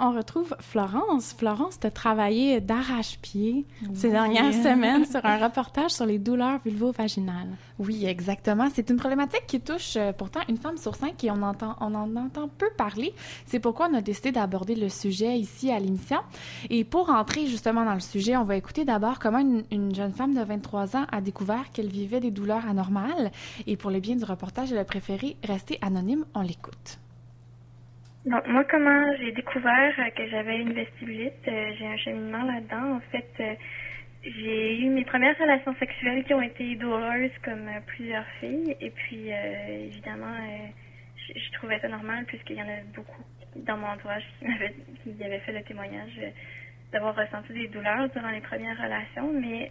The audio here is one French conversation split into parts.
On retrouve Florence. Florence, tu as travaillé d'arrache-pied ces dernières semaines sur un reportage sur les douleurs vulvo-vaginales. Oui, exactement. C'est une problématique qui touche euh, pourtant une femme sur cinq et on, entend, on en entend peu parler. C'est pourquoi on a décidé d'aborder le sujet ici à l'émission. Et pour entrer justement dans le sujet, on va écouter d'abord comment une, une, jeune femme de 23 ans a découvert qu'elle vivait des douleurs anormales. Et pour le bien du reportage, elle a préféré rester anonyme. On l'écoute. Donc, moi, comment j'ai découvert euh, que j'avais une vestibulite, euh, j'ai un cheminement là-dedans. En fait, euh, j'ai eu mes premières relations sexuelles qui ont été douloureuses comme plusieurs filles. Et puis, évidemment, je, trouvais ça normal puisqu'il y en a beaucoup dans mon entourage qui m'avaient qui avaient fait le témoignage d'avoir ressenti des douleurs durant les premières relations. Mais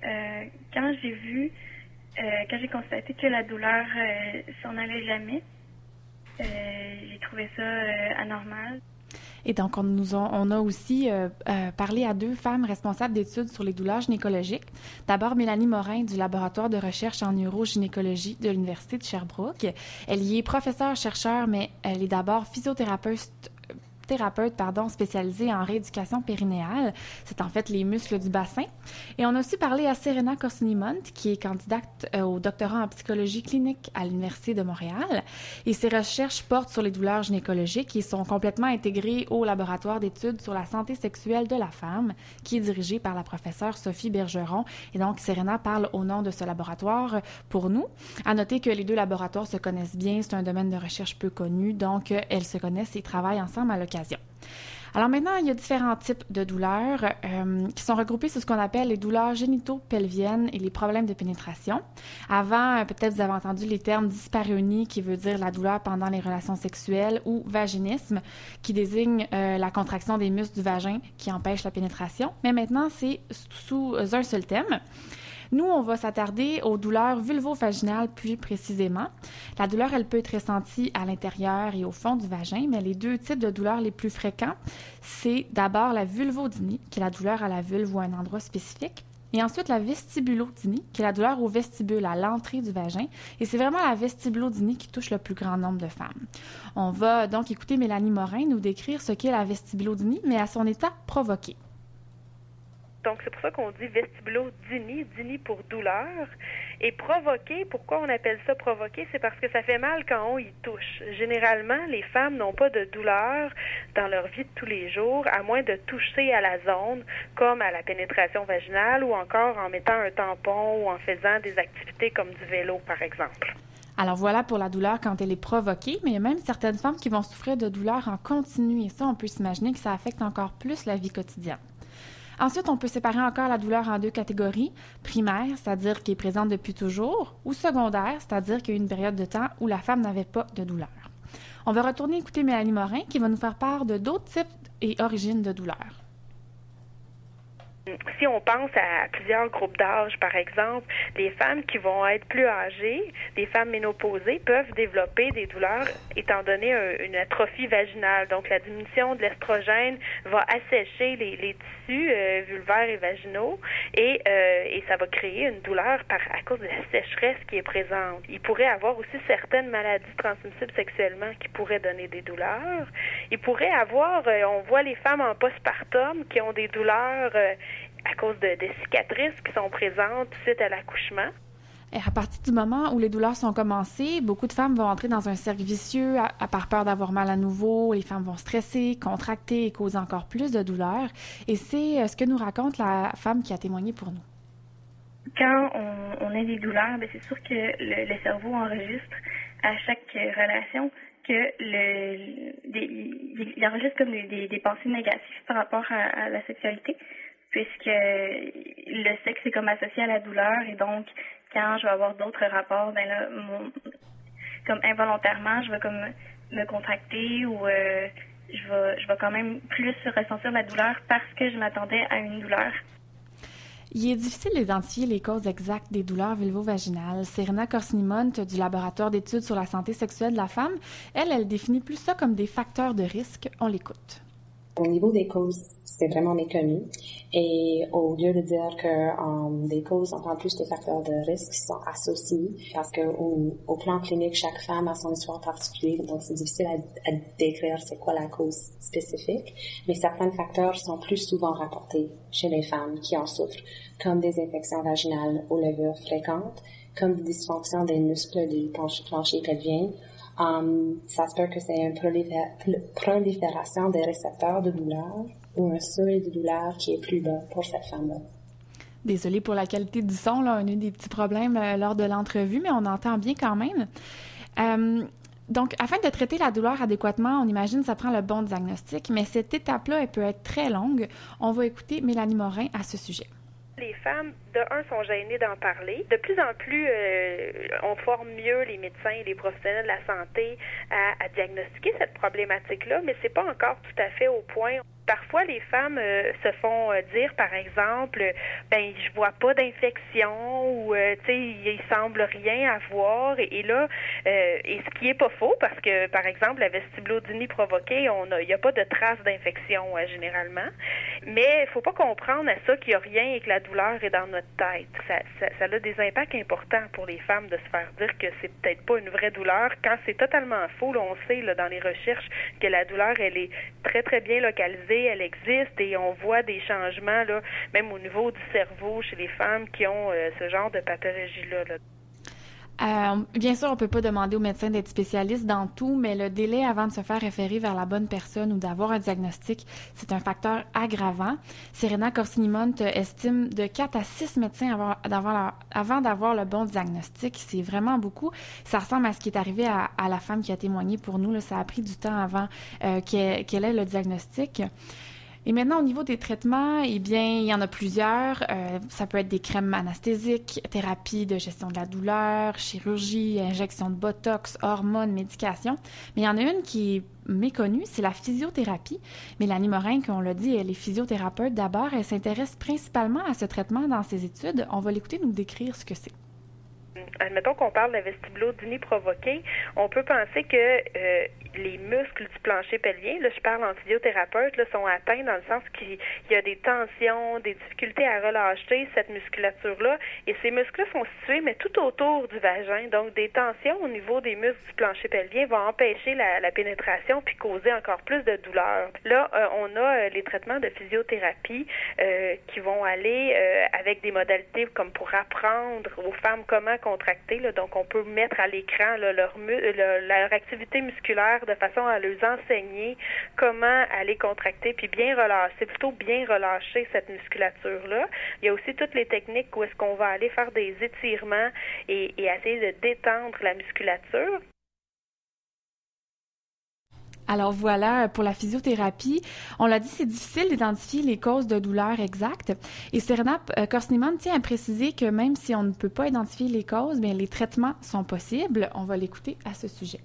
quand j'ai vu, quand j'ai constaté que la douleur s'en allait jamais, j'ai trouvé ça euh, anormal. Et donc, on, nous a, on a aussi euh, parlé à deux femmes responsables d'études sur les douleurs gynécologiques. D'abord, Mélanie Morin du laboratoire de recherche en neurogynécologie de l'Université de Sherbrooke. Elle y est professeure-chercheur, mais elle est d'abord physiothérapeute thérapeute pardon, spécialisée en rééducation périnéale. C'est en fait les muscles du bassin. Et on a aussi parlé à Serena Corsini-Mont, qui est candidate euh, au doctorat en psychologie clinique à l'Université de Montréal. Et ses recherches portent sur les douleurs gynécologiques et sont complètement intégrées au laboratoire d'études sur la santé sexuelle de la femme, qui est dirigé par la professeure Sophie Bergeron. Et donc, Serena parle au nom de ce laboratoire pour nous. À noter que les deux laboratoires se connaissent bien. C'est un domaine de recherche peu connu. Donc, elles se connaissent et travaillent ensemble à l'occasion alors maintenant, il y a différents types de douleurs euh, qui sont regroupés sous ce qu'on appelle les douleurs génito-pelviennes et les problèmes de pénétration. Avant, euh, peut-être vous avez entendu les termes dyspareunie qui veut dire la douleur pendant les relations sexuelles ou vaginisme qui désigne euh, la contraction des muscles du vagin qui empêche la pénétration. Mais maintenant, c'est sous un seul thème. Nous, on va s'attarder aux douleurs vulvo-vaginales plus précisément. La douleur, elle peut être ressentie à l'intérieur et au fond du vagin, mais les deux types de douleurs les plus fréquents, c'est d'abord la vulvodynie, qui est la douleur à la vulve ou à un endroit spécifique, et ensuite, la vestibulodynie, qui est la douleur au vestibule, à l'entrée du vagin. Et c'est vraiment la vestibulodynie qui touche le plus grand nombre de femmes. On va donc écouter Mélanie Morin nous décrire ce qu'est la vestibulodynie, mais à son état provoqué. Donc, c'est pour ça qu'on dit vestibulodynie, dynie pour douleur. Et provoquer, pourquoi on appelle ça provoquer? C'est parce que ça fait mal quand on y touche. Généralement, les femmes n'ont pas de douleur dans leur vie de tous les jours, à moins de toucher à la zone, comme à la pénétration vaginale ou encore en mettant un tampon ou en faisant des activités comme du vélo, par exemple. Alors voilà pour la douleur quand elle est provoquée, mais il y a même certaines femmes qui vont souffrir de douleur en continu et ça, on peut s'imaginer que ça affecte encore plus la vie quotidienne. Ensuite, on peut séparer encore la douleur en deux catégories. Primaire, c'est-à-dire qui est présente depuis toujours, ou secondaire, c'est-à-dire qu'il y a eu une période de temps où la femme n'avait pas de douleur. On va retourner écouter Mélanie Morin qui va nous faire part de d'autres types et origines de douleur. Si on pense à plusieurs groupes d'âge, par exemple, les femmes qui vont être plus âgées, les femmes ménopausées, peuvent développer des douleurs étant donné une atrophie vaginale. Donc, la diminution de l'estrogène va assécher les, tissus euh, vulvaires et vaginaux et, euh, et ça va créer une douleur par, à cause de la sécheresse qui est présente. Il pourrait avoir aussi certaines maladies transmissibles sexuellement qui pourraient donner des douleurs. Il pourrait avoir, euh, on voit les femmes en postpartum qui ont des douleurs à cause de, des cicatrices qui sont présentes suite à l'accouchement. Et à partir du moment où les douleurs sont commencées, beaucoup de femmes vont entrer dans un cercle vicieux à, par peur d'avoir mal à nouveau. Les femmes vont stresser, contracter et causer encore plus de douleurs. Et c'est euh, ce que nous raconte la femme qui a témoigné pour nous. Quand on, a des douleurs, ben, c'est sûr que le, cerveau enregistre à chaque relation que le, il enregistre comme des, pensées négatives par rapport à la sexualité puisque le sexe est comme associé à la douleur et donc quand je vais avoir d'autres rapports, ben là, comme involontairement, je vais comme me contracter ou euh, je vais je vais quand même plus ressentir la douleur parce que je m'attendais à une douleur. Il est difficile d'identifier les causes exactes des douleurs vulvo-vaginales. Serena Corsinimont du laboratoire d'études sur la santé sexuelle de la femme, elle, elle définit plus ça comme des facteurs de risque. On l'écoute. Au niveau des causes, c'est vraiment méconnu. Et au lieu de dire que um, des causes, on plus de facteurs de risque sont associés, parce que au, plan clinique, chaque femme a son histoire particulière, donc c'est difficile à, décrire c'est quoi la cause spécifique. Mais certains facteurs sont plus souvent rapportés chez les femmes qui en souffrent, comme des infections vaginales aux levures fréquentes, comme des dysfonctions des muscles du plancher pelvien, Um, ça se peut que c'est une prolifération des récepteurs de douleur ou un seuil de douleur qui est plus bas pour cette femme-là. Désolée pour la qualité du son, là, on a eu des petits problèmes euh, lors de l'entrevue, mais on entend bien quand même. Euh, donc, afin de traiter la douleur adéquatement, on imagine que ça prend le bon diagnostic, mais cette étape-là, elle peut être très longue. On va écouter Mélanie Morin à ce sujet. Les femmes, de un, sont gênées d'en parler. De plus en plus, euh, on forme mieux les médecins et les professionnels de la santé à, à diagnostiquer cette problématique-là, mais c'est pas encore tout à fait au point. Parfois, les femmes euh, se font euh, dire, par exemple, ben je vois pas d'infection ou euh, tu sais il semble rien avoir et, là et ce qui est pas faux parce que par exemple la vestibulodynie provoquée, on il y a pas de traces d'infection généralement, mais il faut pas comprendre à ça qu'il y a rien et que la douleur est dans notre tête. Ça, a des impacts importants pour les femmes de se faire dire que c'est peut-être pas une vraie douleur quand c'est totalement faux. On sait dans les recherches que la douleur elle est très très bien localisée elle existe et on voit des changements, là, même au niveau du cerveau chez les femmes qui ont euh, ce genre de pathologie-là. Euh, bien sûr, on peut pas demander au médecin d'être spécialiste dans tout, mais le délai avant de se faire référer vers la bonne personne ou d'avoir un diagnostic, c'est un facteur aggravant. Serena Corsinimont estime de 4 à 6 médecins avant, d'avoir le bon diagnostic. C'est vraiment beaucoup. Ça ressemble à ce qui est arrivé à, la femme qui a témoigné pour nous. Ça a pris du temps avant euh, qu'elle ait le diagnostic. Et maintenant, au niveau des traitements, eh bien, il y en a plusieurs. Euh, ça peut être des crèmes anesthésiques, thérapie de gestion de la douleur, chirurgie, injection de botox, hormones, médication. Mais il y en a une qui est méconnue, c'est la physiothérapie. Mélanie Morin, comme on l'a dit, elle est physiothérapeute d'abord. Elle s'intéresse principalement à ce traitement dans ses études. On va l'écouter nous décrire ce que c'est admettons qu'on parle de vestibulodynie provoquée, on peut penser que euh, les muscles du plancher pelvien, là je parle en physiothérapeute, là, sont atteints dans le sens qu'il y a des tensions, des difficultés à relâcher cette musculature-là. Et ces muscles-là sont situés, mais tout autour du vagin. Donc, des tensions au niveau des muscles du plancher pelvien vont empêcher la, la pénétration puis causer encore plus de douleur. Là, euh, on a euh, les traitements de physiothérapie euh, qui vont aller avec des modalités comme pour apprendre aux femmes comment Donc, on peut mettre à l'écran leur, leur activité musculaire de façon à leur enseigner comment aller contracter puis bien relâcher, plutôt bien relâcher cette musculature-là. Il y a aussi toutes les techniques où est-ce qu'on va aller faire des étirements et essayer de détendre la musculature. Alors voilà, pour la physiothérapie, on l'a dit, c'est difficile d'identifier les causes de douleur exactes. Et Serena euh, Korsniman tient à préciser que même si on ne peut pas identifier les causes, bien, les traitements sont possibles. On va l'écouter à ce sujet.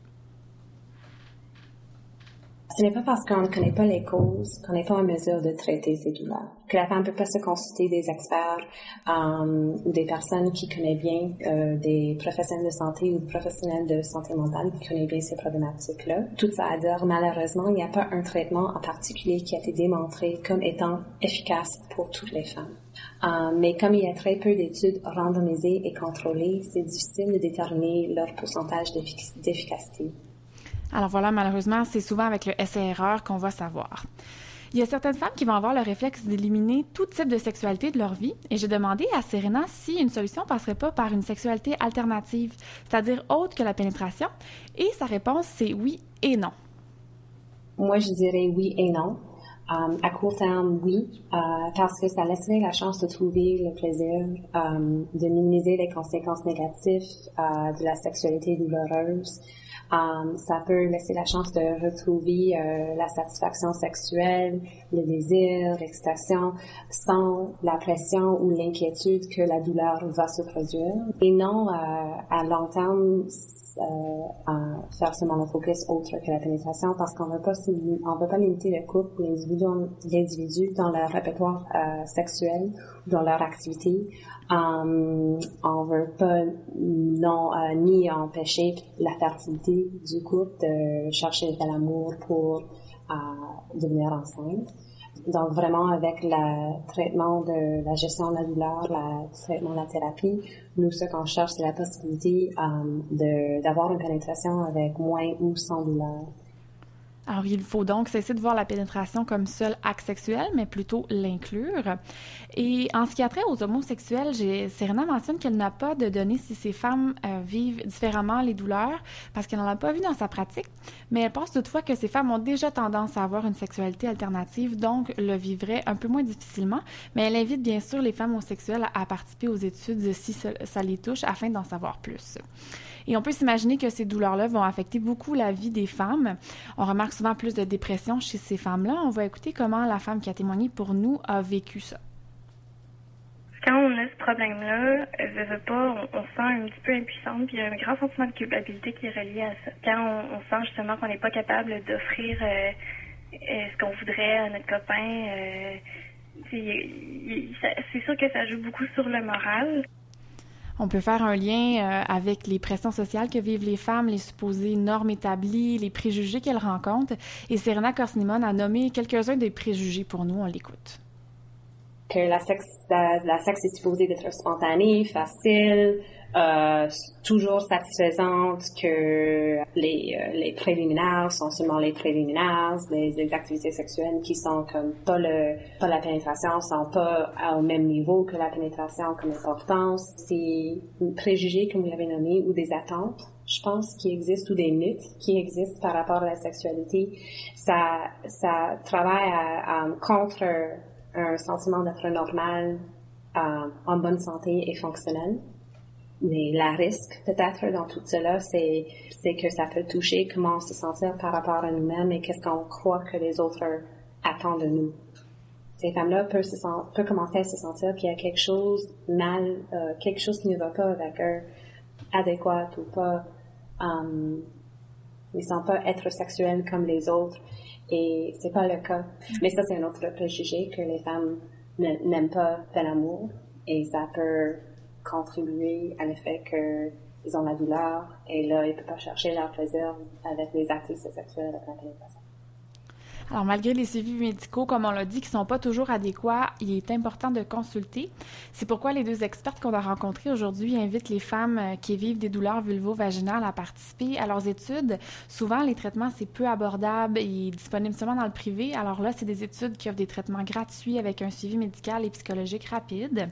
Ce n'est pas parce qu'on ne connaît pas les causes qu'on n'est pas en mesure de traiter ces douleurs. Que la femme ne peut pas se consulter des experts euh, ou des personnes qui connaissent bien, euh, des professionnels de santé ou des professionnels de santé mentale qui connaissent bien ces problématiques-là. Tout ça à dire, malheureusement, il n'y a pas un traitement en particulier qui a été démontré comme étant efficace pour toutes les femmes. Euh, mais comme il y a très peu d'études randomisées et contrôlées, c'est difficile de déterminer leur pourcentage d'efficacité. Alors voilà, malheureusement, c'est souvent avec le essai-erreur qu'on va savoir. Il y a certaines femmes qui vont avoir le réflexe d'éliminer tout type de sexualité de leur vie et j'ai demandé à Serena si une solution passerait pas par une sexualité alternative, c'est-à-dire autre que la pénétration, et sa réponse c'est oui et non. Moi, je dirais oui et non. Euh, à court terme, oui, euh, parce que ça laisserait la chance de trouver le plaisir, euh, de minimiser les conséquences négatives de la sexualité douloureuse, Um, ça peut laisser la chance de retrouver euh, la satisfaction sexuelle, le désir, l'excitation, sans la pression ou l'inquiétude que la douleur va se produire. Et non euh, à long terme euh, faire seulement le focus autre que la pénétration parce qu'on ne veut pas limiter le couple l'individu dans leur répertoire euh, sexuel dans leur activité Um, on veut pas non euh, ni empêcher la fertilité du couple de chercher de l'amour pour à devenir enceinte. Donc vraiment avec le traitement de la gestion de la douleur, le traitement de la thérapie, nous ce qu'on cherche c'est la possibilité euh, d'avoir une pénétration avec moins ou sans douleur. Alors, il faut donc cesser de voir la pénétration comme seul acte sexuel, mais plutôt l'inclure. Et en ce qui a trait aux homosexuels, Serena mentionne qu'elle n'a pas de données si ces femmes euh, vivent différemment les douleurs, parce qu'elle n'en a pas vu dans sa pratique, mais elle pense toutefois que ces femmes ont déjà tendance à avoir une sexualité alternative, donc le vivraient un peu moins difficilement, mais elle invite bien sûr les femmes homosexuelles à participer aux études si ça les touche afin d'en savoir plus. Et on peut s'imaginer que ces douleurs-là vont affecter beaucoup la vie des femmes. On remarque souvent plus de dépression chez ces femmes-là. On va écouter comment la femme qui a témoigné pour nous a vécu ça. Quand on a ce problème-là, je veux pas, on, se sent un petit peu impuissante, puis il y a un grand sentiment de culpabilité qui est relié à ça. Quand on, sent justement qu'on n'est pas capable d'offrir euh, euh, ce qu'on voudrait à notre copain, euh, c'est sûr que ça joue beaucoup sur le moral. On peut faire un lien euh, avec les pressions sociales que vivent les femmes, les supposées normes établies, les préjugés qu'elles rencontrent. Et Serena Korsnimon a nommé quelques-uns des préjugés pour nous. On l'écoute. Que la sexe, la sexe est supposée d'être spontanée, facile, euh, toujours satisfaisante, que les, euh, les préliminaires sont seulement les préliminaires, les, activités sexuelles qui sont comme pas le pas la pénétration sont pas au même niveau que la pénétration comme importance. C'est un préjugé comme vous l'avez nommé ou des attentes je pense, qui existent ou des mythes qui existent par rapport à la sexualité. Ça, ça travaille à, contre un sentiment d'être normal, euh, en bonne santé et fonctionnel. Mais la risque, peut-être, dans tout cela, c'est, c'est que ça peut toucher comment on se sentir par rapport à nous-mêmes et qu'est-ce qu'on croit que les autres attendent de nous. Ces femmes-là peuvent, se peuvent commencer à se sentir qu'il y a quelque chose mal, euh, quelque chose qui ne va pas avec eux, adéquat ou pas. Um, ils sont pas être sexuels comme les autres et c'est pas le cas. Mais ça, c'est un autre préjugé que les femmes n'aiment pas de l'amour et ça peut contribuer à l'effet qu'ils ont la douleur et là, ils peuvent pas chercher leur plaisir avec les actes sexuels avec la pénétration. Alors, malgré les suivis médicaux, comme on l'a dit, qui ne sont pas toujours adéquats, il est important de consulter. C'est pourquoi les deux expertes qu'on a rencontrées aujourd'hui invitent les femmes euh, qui vivent des douleurs vulvo-vaginales à participer à leurs études. Souvent, les traitements, c'est peu abordable et disponible seulement dans le privé. Alors là, c'est des études qui offrent des traitements gratuits avec un suivi médical et psychologique rapide.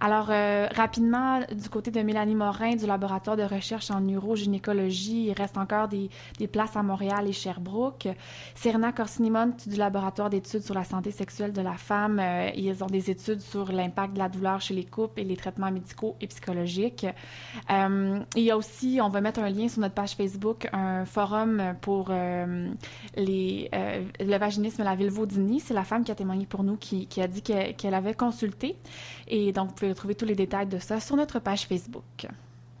Alors, euh, rapidement, du côté de Mélanie Morin du laboratoire de recherche en neurogynécologie, il reste encore des, des places à Montréal et Sherbrooke. Serena Corsini du laboratoire d'études sur la santé sexuelle de la femme. Euh, ils ont des études sur l'impact de la douleur chez les couples et les traitements médicaux et psychologiques. Euh, il y a aussi, on va mettre un lien sur notre page Facebook, un forum pour euh, les, le vaginisme et la vulvodynie. C'est la femme qui a témoigné pour nous qui, qui a dit qu'elle avait consulté. Et donc, vous pouvez retrouver tous les détails de ça sur notre page Facebook.